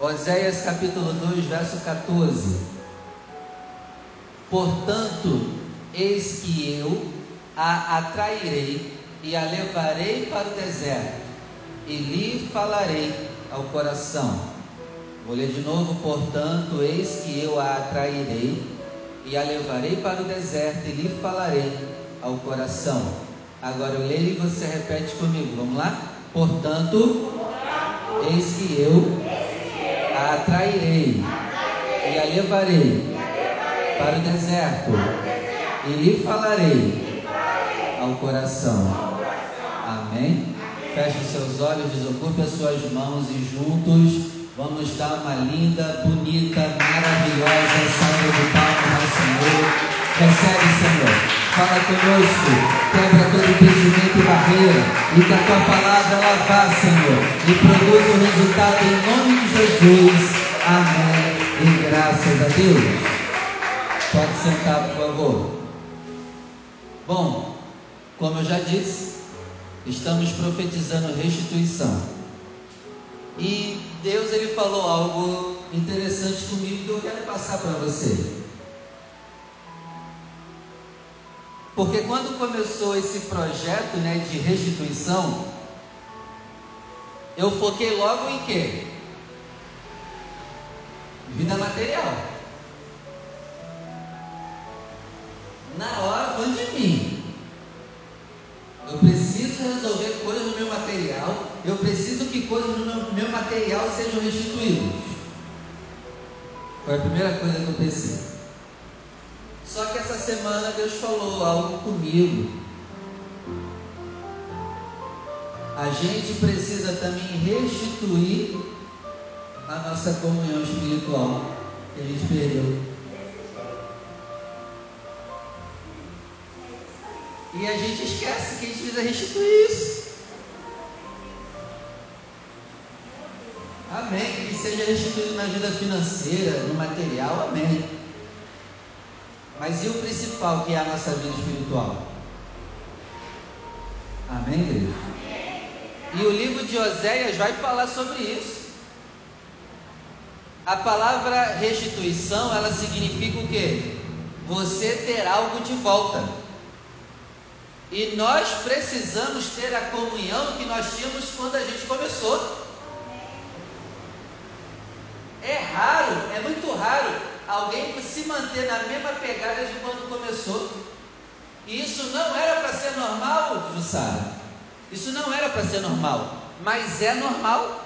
Oséias capítulo 2, verso 14. Portanto, eis que eu a atrairei e a levarei para o deserto, e lhe falarei ao coração. Vou ler de novo, portanto, eis que eu a atrairei e a levarei para o deserto, e lhe falarei ao coração. Agora eu leio e você repete comigo, vamos lá? Portanto, eis que eu a atrairei e a levarei para o deserto e lhe falarei ao coração. Amém? Feche os seus olhos, desocupe as suas mãos e juntos vamos dar uma linda, bonita, maravilhosa salva de palmas Fala conosco. Quebra todo impedimento e barreira. E que a tua palavra ela vá, Senhor. E produza o resultado em nome de Jesus. Amém. E graças a Deus. Pode sentar, por favor. Bom, como eu já disse, Estamos profetizando restituição. E Deus ele falou algo interessante comigo que eu quero passar para você. Porque quando começou esse projeto né, de restituição, eu foquei logo em quê? Vida material. Na hora foi de mim. Eu preciso resolver coisas no meu material. Eu preciso que coisas no meu, meu material sejam restituídas. Foi a primeira coisa que eu pensei. Só que essa semana Deus falou algo comigo. A gente precisa também restituir a nossa comunhão espiritual que a gente perdeu. E a gente esquece que a gente precisa restituir isso. Amém. Que seja restituído na vida financeira, no material, amém. Mas e o principal, que é a nossa vida espiritual? Amém, igreja? E o livro de Oséias vai falar sobre isso. A palavra restituição, ela significa o quê? Você ter algo de volta. E nós precisamos ter a comunhão que nós tínhamos quando a gente começou. É raro, é muito raro alguém se manter na mesma pegada de quando começou. E isso não era para ser normal, Jussara. Isso não era para ser normal, mas é normal.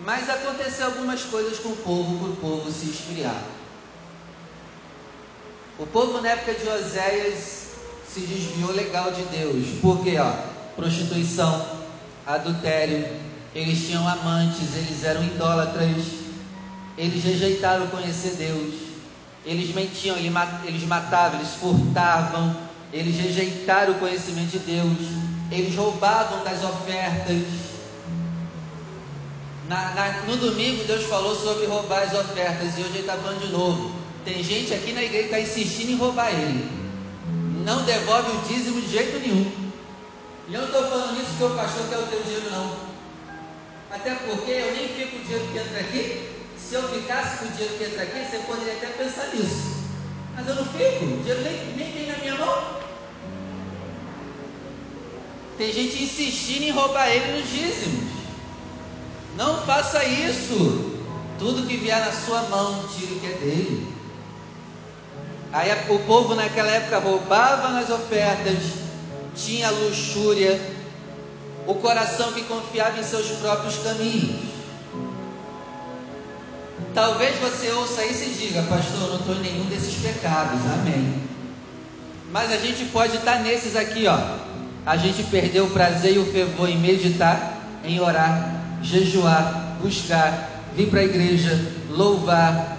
Mas aconteceu algumas coisas com o povo, para o povo se esfriar. O povo na época de Oséias se desviou legal de Deus. Porque, ó, prostituição, adultério, eles tinham amantes, eles eram idólatras, eles rejeitaram conhecer Deus, eles mentiam, eles matavam, eles furtavam, eles rejeitaram o conhecimento de Deus, eles roubavam das ofertas, na, na, no domingo Deus falou sobre roubar as ofertas e hoje Ele está falando de novo. Tem gente aqui na igreja que está insistindo em roubar ele. Não devolve o dízimo de jeito nenhum. E eu não estou falando isso porque o pastor quer o teu dinheiro, não. Até porque eu nem fico o dinheiro que entra aqui. Se eu ficasse com o dinheiro que entra aqui, você poderia até pensar nisso. Mas eu não fico, o dinheiro nem, nem vem na minha mão. Tem gente insistindo em roubar ele nos dízimos. Não faça isso. Tudo que vier na sua mão, tire o que é dele. Aí o povo naquela época roubava nas ofertas, tinha luxúria, o coração que confiava em seus próprios caminhos. Talvez você ouça isso e diga, pastor, eu não estou em nenhum desses pecados, amém. Mas a gente pode estar nesses aqui, ó. A gente perdeu o prazer e o fervor em meditar, em orar, jejuar, buscar, vir para a igreja, louvar,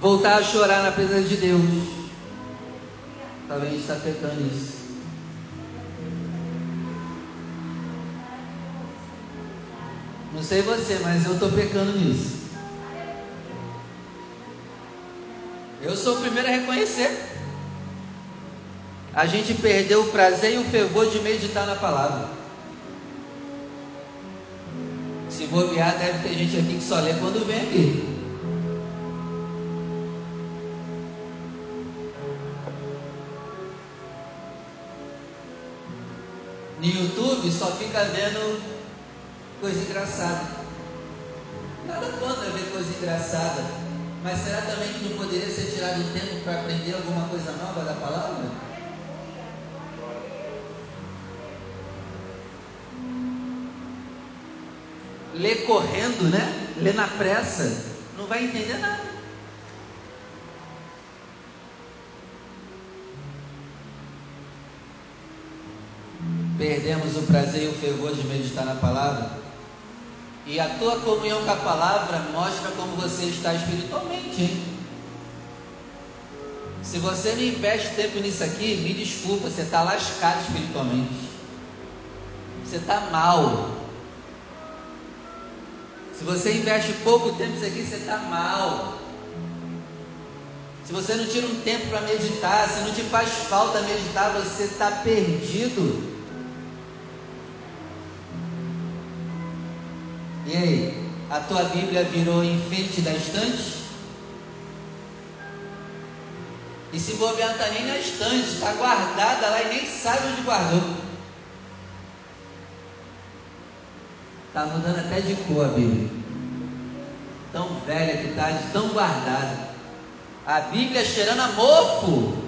voltar a chorar na presença de Deus. Talvez está pecando isso. Não sei você, mas eu estou pecando nisso. Eu sou o primeiro a reconhecer. a gente perdeu o prazer e o fervor de meditar na palavra. Se bobear, deve ter gente aqui que só lê quando vem aqui. No YouTube só fica vendo coisa engraçada. Nada contra ver coisa engraçada. Mas será também que não poderia ser tirado o tempo para aprender alguma coisa nova da palavra? Ler correndo, né? Ler na pressa, não vai entender nada. perdemos o prazer e o fervor de meditar na palavra. E a tua comunhão com a palavra mostra como você está espiritualmente. Hein? Se você não investe tempo nisso aqui, me desculpa, você está lascado espiritualmente. Você está mal. Se você investe pouco tempo nisso aqui, você está mal. Se você não tira um tempo para meditar, se não te faz falta meditar, você está perdido. E aí, a tua Bíblia virou enfeite da estante? E se bobear está nem na estante, está guardada lá e nem sabe onde guardou. Está mudando até de cor a Bíblia. Tão velha que está, tão guardada. A Bíblia cheirando a mofo.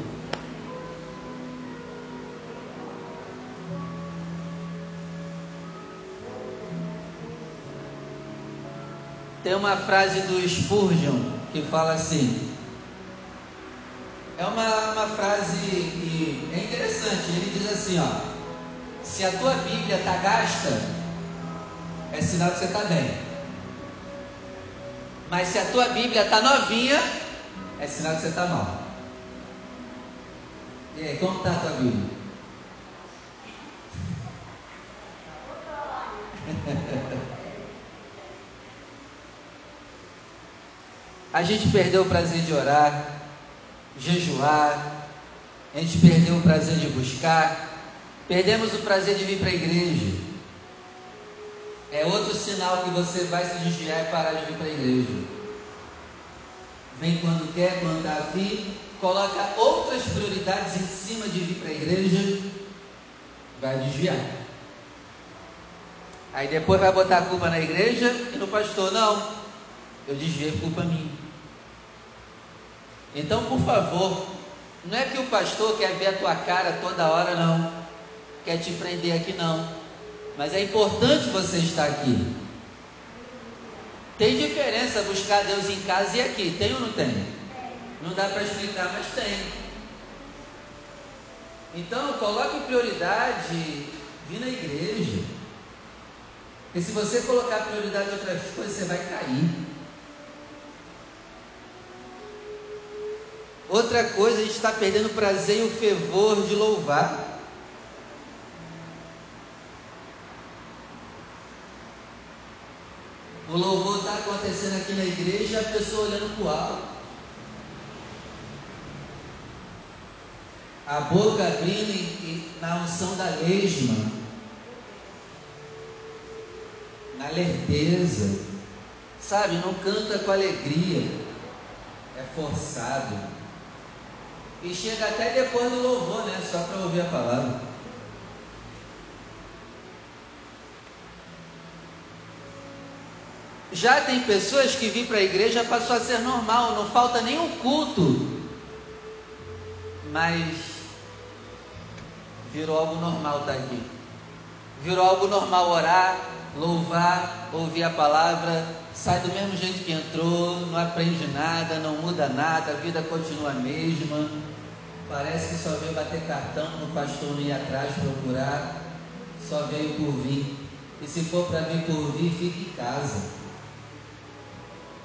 Tem uma frase do Spurgeon que fala assim. É uma, uma frase que é interessante. Ele diz assim: ó, se a tua Bíblia está gasta, é sinal que você está bem. Mas se a tua Bíblia está novinha, é sinal que você está mal. E aí, como está a tua Bíblia? A gente perdeu o prazer de orar, jejuar, a gente perdeu o prazer de buscar, perdemos o prazer de vir para a igreja. É outro sinal que você vai se desviar e parar de vir para a igreja. Vem quando quer, está afim, coloca outras prioridades em cima de vir para a igreja, vai desviar. Aí depois vai botar a culpa na igreja e no pastor, não. Eu desviei culpa minha. Então, por favor, não é que o pastor quer ver a tua cara toda hora, não. Quer te prender aqui, não. Mas é importante você estar aqui. Tem diferença buscar Deus em casa e aqui, tem ou não tem? Não dá para explicar, mas tem. Então, coloque prioridade vir na igreja. Porque se você colocar prioridade em outras coisas, você vai cair. Outra coisa, a gente está perdendo o prazer e o fervor de louvar. O louvor está acontecendo aqui na igreja e a pessoa olhando para o alto. A boca abrindo na unção da lesma. Na lerdeza. Sabe, não canta com alegria. É forçado. E chega até depois do louvor, né? Só para ouvir a palavra. Já tem pessoas que vir para a igreja passou a ser normal, não falta nenhum culto. Mas virou algo normal estar tá aqui. Virou algo normal orar, louvar, ouvir a palavra, sai do mesmo jeito que entrou, não aprende nada, não muda nada, a vida continua a mesma. Parece que só veio bater cartão, o pastor não ia atrás procurar, só veio por vir. E se for para vir por vir, fique em casa.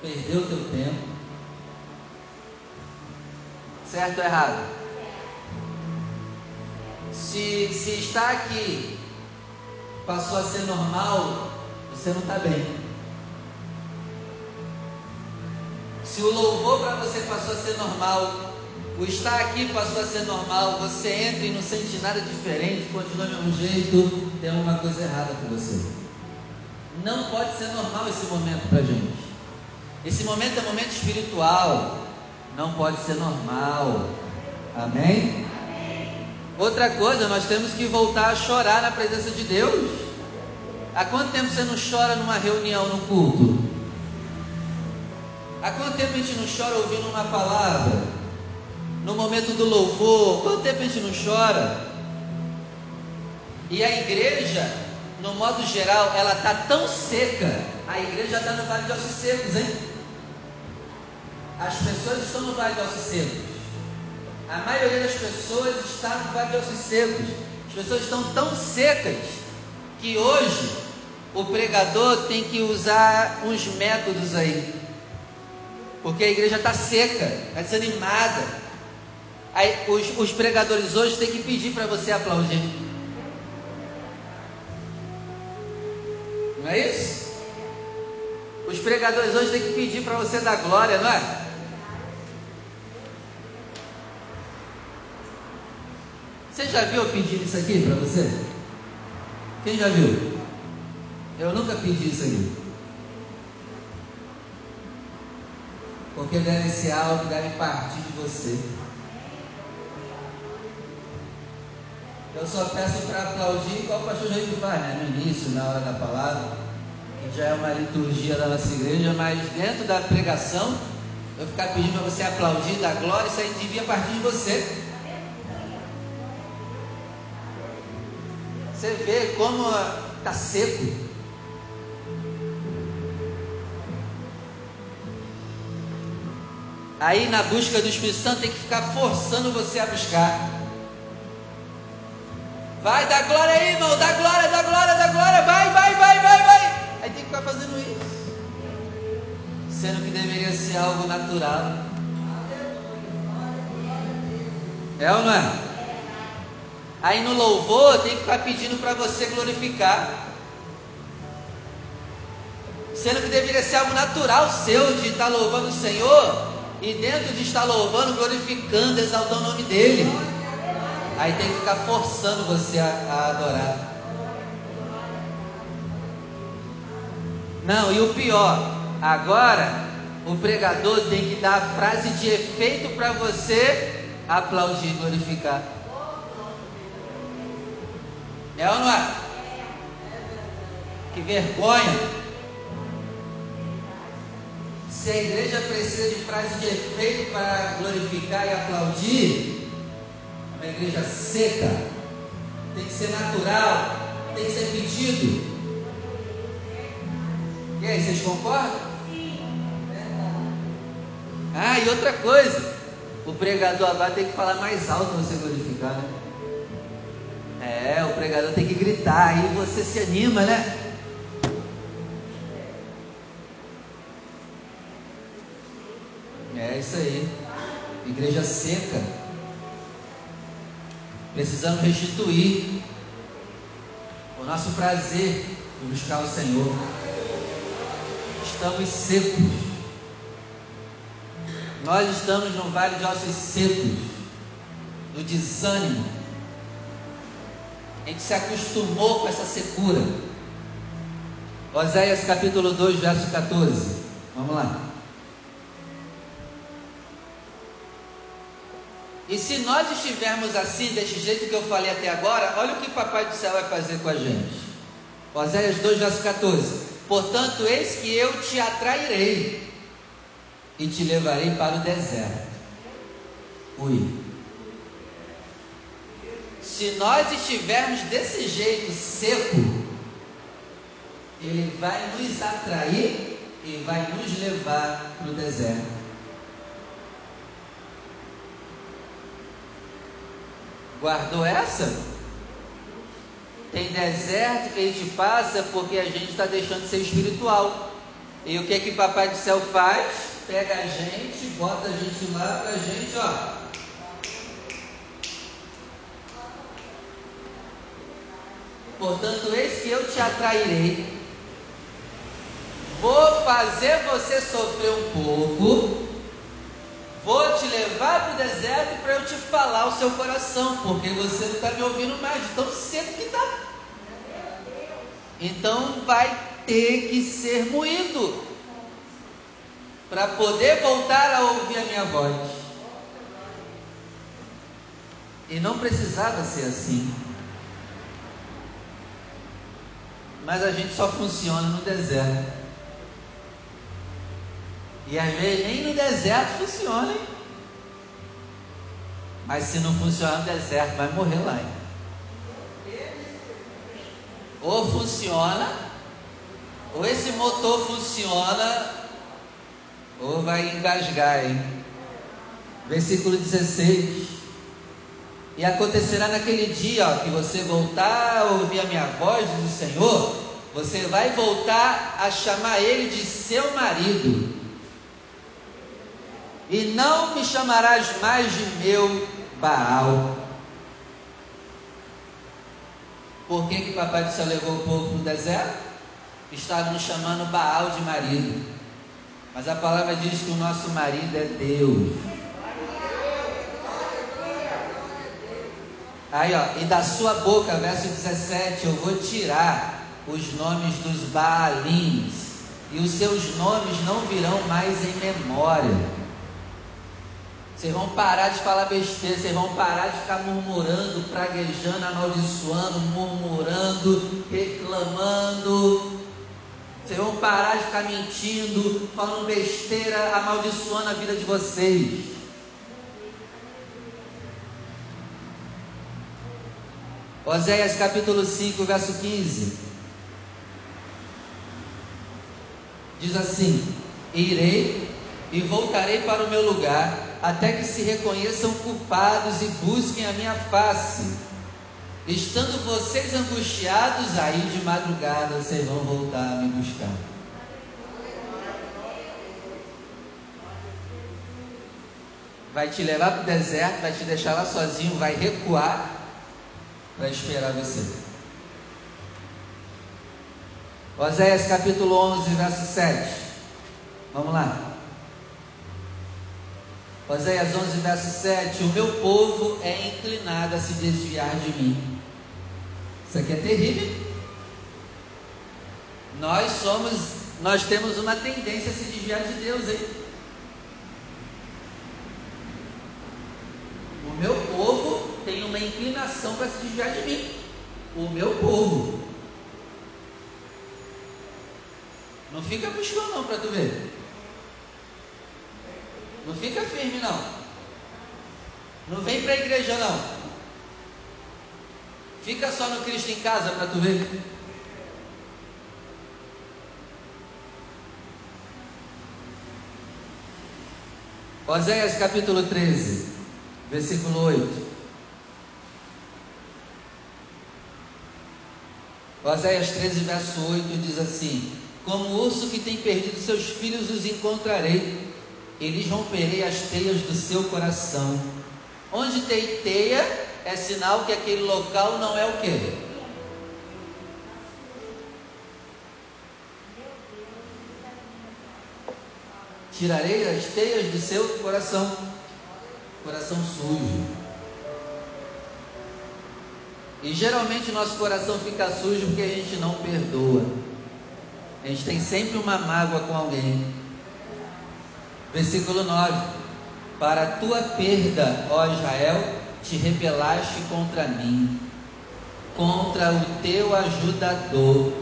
Perdeu teu tempo. Certo ou errado? Se, se está aqui, passou a ser normal, você não está bem. Se o louvor para você passou a ser normal, O estar aqui passou a ser normal. Você entra e não sente nada diferente, continua do mesmo jeito. Tem alguma coisa errada com você. Não pode ser normal esse momento para gente. Esse momento é um momento espiritual. Não pode ser normal. Amém? Amém? Outra coisa, nós temos que voltar a chorar na presença de Deus. Há quanto tempo você não chora numa reunião, no culto? Há quanto tempo a gente não chora ouvindo uma palavra? No momento do louvor, quanto tempo a gente não chora? E a igreja, no modo geral, ela está tão seca. A igreja está no Vale de Ossos Secos, hein? As pessoas estão no Vale de Ossos Secos. A maioria das pessoas está no Vale de Ossos Secos. As pessoas estão tão secas que hoje o pregador tem que usar uns métodos aí. Porque a igreja está seca, está desanimada. Aí, os, os pregadores hoje têm que pedir para você aplaudir. Não é isso? Os pregadores hoje têm que pedir para você dar glória, não é? Você já viu eu pedir isso aqui para você? Quem já viu? Eu nunca pedi isso aqui. Porque deve ser algo que deve partir de você. Eu só peço para aplaudir igual o pastor Jair faz, né? no início, na hora da palavra, que já é uma liturgia da nossa igreja, mas dentro da pregação, eu ficar pedindo para você aplaudir, dar glória, isso aí devia partir de você. Você vê como está seco. Aí na busca do Espírito Santo tem que ficar forçando você a buscar. Vai, dá glória aí, irmão, dá glória, dá glória, dá glória, vai, vai, vai, vai, vai. Aí tem que ficar fazendo isso. Sendo que deveria ser algo natural. É ou não é? Aí no louvor tem que ficar pedindo para você glorificar. Sendo que deveria ser algo natural seu de estar louvando o Senhor e dentro de estar louvando, glorificando, exaltando o nome dEle. Aí tem que ficar forçando você a, a adorar. Não, e o pior, agora o pregador tem que dar a frase de efeito para você aplaudir, glorificar. É ou não é? Que vergonha. Se a igreja precisa de frase de efeito para glorificar e aplaudir, é uma igreja seca, tem que ser natural, tem que ser pedido. E aí, vocês concordam? Ah, e outra coisa, o pregador agora tem que falar mais alto para você glorificar, né? É, o pregador tem que gritar, aí você se anima, né? É isso aí. Igreja seca. Precisamos restituir o nosso prazer de buscar o Senhor. Estamos secos. Nós estamos no vale de ossos secos, do desânimo a gente se acostumou com essa secura. Oséias capítulo 2, verso 14. Vamos lá. E se nós estivermos assim, desse jeito que eu falei até agora, olha o que o Papai do Céu vai fazer com a gente. Oséias 2, verso 14. Portanto, eis que eu te atrairei e te levarei para o deserto. Ui. Se nós estivermos desse jeito seco, ele vai nos atrair e vai nos levar para o deserto. Guardou essa? Tem deserto que a gente passa porque a gente está deixando de ser espiritual. E o que que Papai do Céu faz? Pega a gente, bota a gente lá para a gente, ó, Portanto, eis que eu te atrairei, vou fazer você sofrer um pouco, Vou te levar para o deserto para eu te falar o seu coração, porque você não está me ouvindo mais de tão cedo que está. Então vai ter que ser moído para poder voltar a ouvir a minha voz. E não precisava ser assim. Mas a gente só funciona no deserto. E às vezes nem no deserto funciona, hein? Mas se não funcionar no deserto, vai morrer lá. Hein? Ou funciona, ou esse motor funciona, ou vai engasgar, hein? Versículo 16. E acontecerá naquele dia ó, que você voltar a ouvir a minha voz, diz o Senhor, você vai voltar a chamar ele de seu marido. E não me chamarás mais de meu Baal. Por que, que papai do céu levou o povo para o deserto? Estava nos chamando Baal de marido. Mas a palavra diz que o nosso marido é Deus. Aí, ó, e da sua boca, verso 17, eu vou tirar os nomes dos Baalins, e os seus nomes não virão mais em memória. Vocês vão parar de falar besteira, vocês vão parar de ficar murmurando, praguejando, amaldiçoando, murmurando, reclamando. Vocês vão parar de ficar mentindo, falando besteira, amaldiçoando a vida de vocês. Oséias capítulo 5, verso 15. Diz assim: Irei e voltarei para o meu lugar até que se reconheçam culpados e busquem a minha face. Estando vocês angustiados, aí de madrugada vocês vão voltar a me buscar. Vai te levar para o deserto, vai te deixar lá sozinho, vai recuar para esperar você. Oséias capítulo 11, verso 7. Vamos lá. Oséias 11, verso 7: O meu povo é inclinado a se desviar de mim. Isso aqui é terrível. Nós somos, nós temos uma tendência a se desviar de Deus, hein? O meu povo tem uma inclinação para se desviar de mim. O meu povo. Não fica buscando não para tu ver. Não fica firme não. Não vem para a igreja não. Fica só no Cristo em casa para tu ver. Oséias capítulo 13, versículo 8. Oséias 13, verso 8 diz assim: Como o urso que tem perdido seus filhos, os encontrarei eles romperei as teias do seu coração. Onde tem teia, é sinal que aquele local não é o quê? Tirarei as teias do seu coração, coração sujo. E geralmente nosso coração fica sujo porque a gente não perdoa. A gente tem sempre uma mágoa com alguém. Versículo 9: Para a tua perda, ó Israel, te rebelaste contra mim, contra o teu ajudador.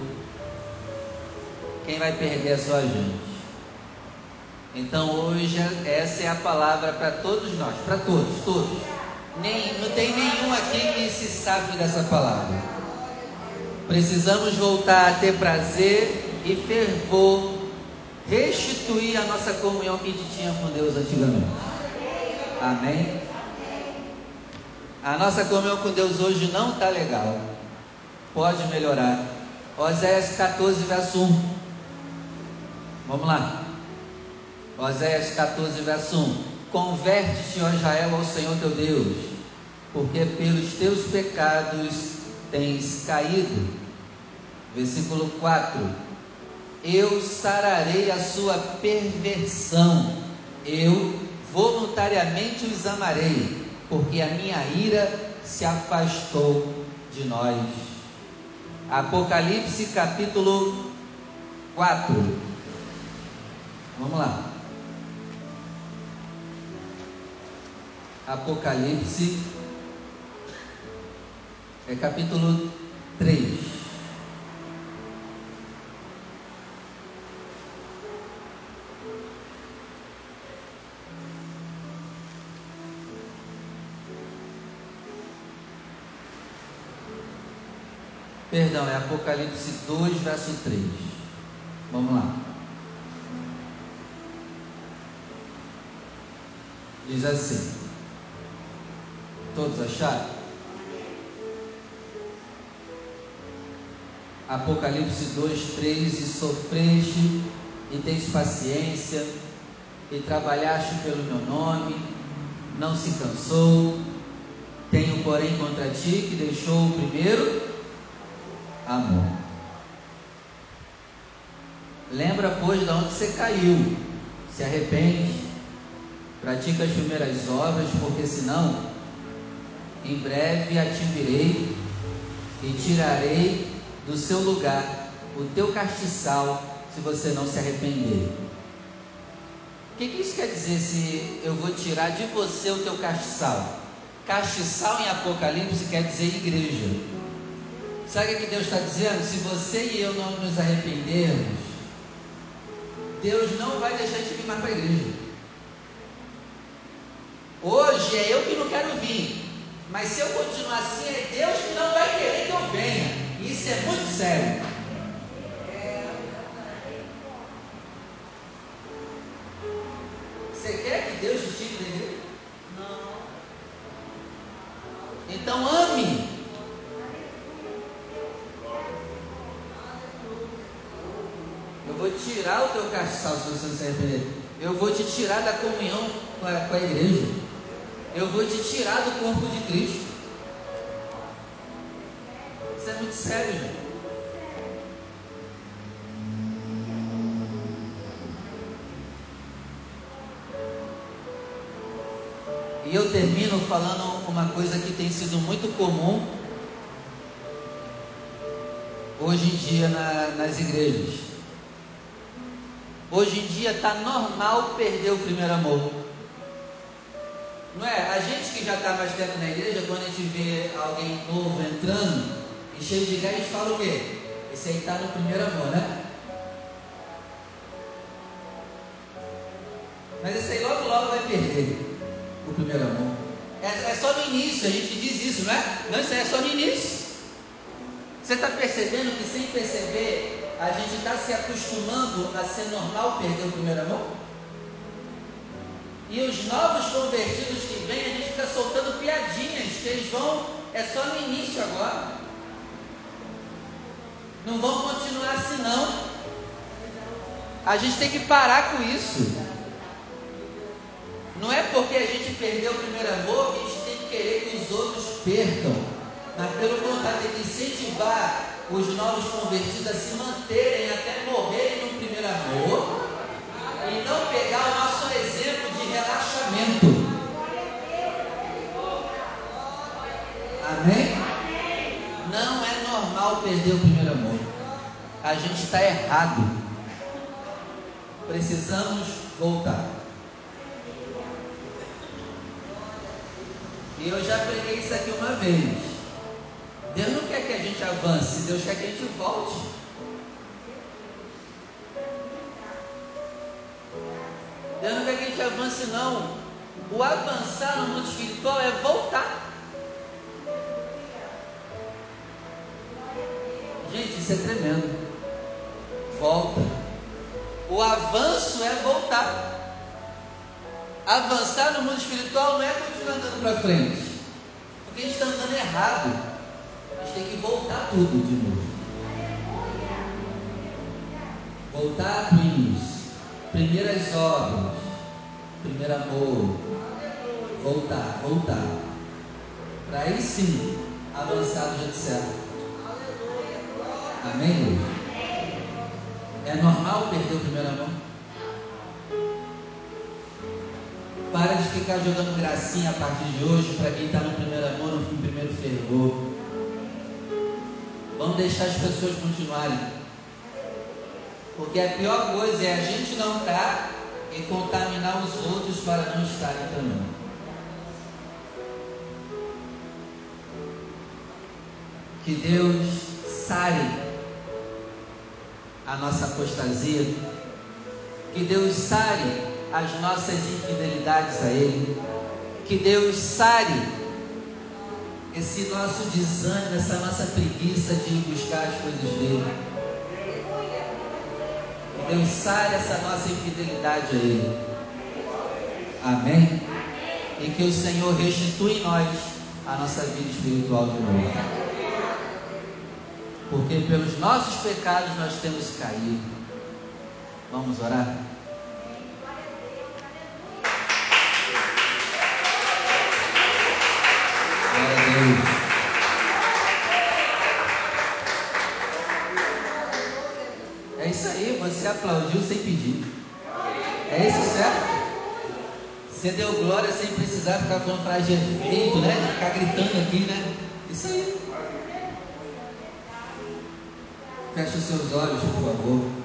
Quem vai perder a sua gente? Então hoje essa é a palavra para todos nós, para todos, todos. Nem, não tem nenhum aqui que se sabe dessa palavra. Precisamos voltar a ter prazer e fervor restituir a nossa comunhão que a gente tinha com Deus antigamente. Amém? A nossa comunhão com Deus hoje não está legal. Pode melhorar. Oséias 14, verso 1. Vamos lá. Oséias 14, verso 1. Converte-te, ó Israel, ao Senhor teu Deus, porque pelos teus pecados tens caído. Versículo 4 eu sararei a sua perversão, eu voluntariamente os amarei, porque a minha ira se afastou de nós. Apocalipse capítulo 4. Vamos lá. Apocalipse é capítulo 3. Perdão, é Apocalipse 2, verso 3. Vamos lá. Diz assim: Todos acharam? Apocalipse 2, 3: E sofreste, e tens paciência, e trabalhaste pelo meu nome, não se cansou. Tenho, porém, contra ti que deixou o primeiro amor. Lembra, pois, de onde você caiu, se arrepende, pratica as primeiras obras, porque senão, em breve atingirei e tirarei do seu lugar o teu castiçal, se você não se arrepender. O que, que isso quer dizer se eu vou tirar de você o teu castiçal? Castiçal em Apocalipse quer dizer igreja. Sabe o que Deus está dizendo? Se você e eu não nos arrependermos, Deus não vai deixar de vir mais para a igreja. Hoje é eu que não quero vir, mas se eu continuar assim, é Deus que não vai querer que eu venha. Isso é muito sério. Tirar o teu castiçal se você se. Eu vou te tirar da comunhão com a, com a igreja. Eu vou te tirar do corpo de Cristo. Isso é muito sério, gente. E eu termino falando uma coisa que tem sido muito comum hoje em dia na, nas igrejas. Hoje em dia está normal perder o primeiro amor. Não é? A gente que já está mais tempo na igreja, quando a gente vê alguém novo entrando e cheio de gás, a gente fala o quê? Esse aí está no primeiro amor, né? Mas esse aí logo logo vai perder o primeiro amor. É, é só no início, a gente diz isso, não é? Não, isso aí é só no início. Você está percebendo que sem perceber a gente está se acostumando a ser normal perder o primeiro amor? E os novos convertidos que vêm, a gente fica soltando piadinhas, que eles vão, é só no início agora. Não vão continuar assim não. A gente tem que parar com isso. Não é porque a gente perdeu o primeiro amor que a gente tem que querer que os outros percam. Mas pelo contrário, tem que incentivar os novos convertidos a se manterem até morrerem no primeiro amor e não pegar o nosso exemplo de relaxamento. Amém? Não é normal perder o primeiro amor. A gente está errado. Precisamos voltar. E eu já preguei isso aqui uma vez. Gente avance, Deus quer que a gente volte. Deus não quer que a gente avance, não. O avançar no mundo espiritual é voltar. Gente, isso é tremendo. Volta. O avanço é voltar. Avançar no mundo espiritual não é continuar andando para frente. Porque a gente está andando errado gente tem que voltar tudo de novo. Voltar para início. Primeiras obras. Primeiro amor. Voltar, voltar. Para aí sim avançar do jeito certo. Amém, É normal perder o primeiro amor? Para ficar jogando gracinha a partir de hoje para quem está no primeiro amor, no primeiro fervor. Vamos deixar as pessoas continuarem. Porque a pior coisa é a gente não estar tá e contaminar os outros para não estarem também. Que Deus sare a nossa apostasia. Que Deus sare as nossas infidelidades a Ele. Que Deus sare esse nosso desânimo, essa nossa preguiça de ir buscar as coisas dele. Que Deus sare essa nossa infidelidade a Ele. Amém? E que o Senhor restitui em nós a nossa vida espiritual de novo. Porque pelos nossos pecados nós temos caído. Vamos orar? Você deu glória sem precisar ficar falando de efeito, né? Ficar gritando aqui, né? Isso aí. Feche os seus olhos, por favor.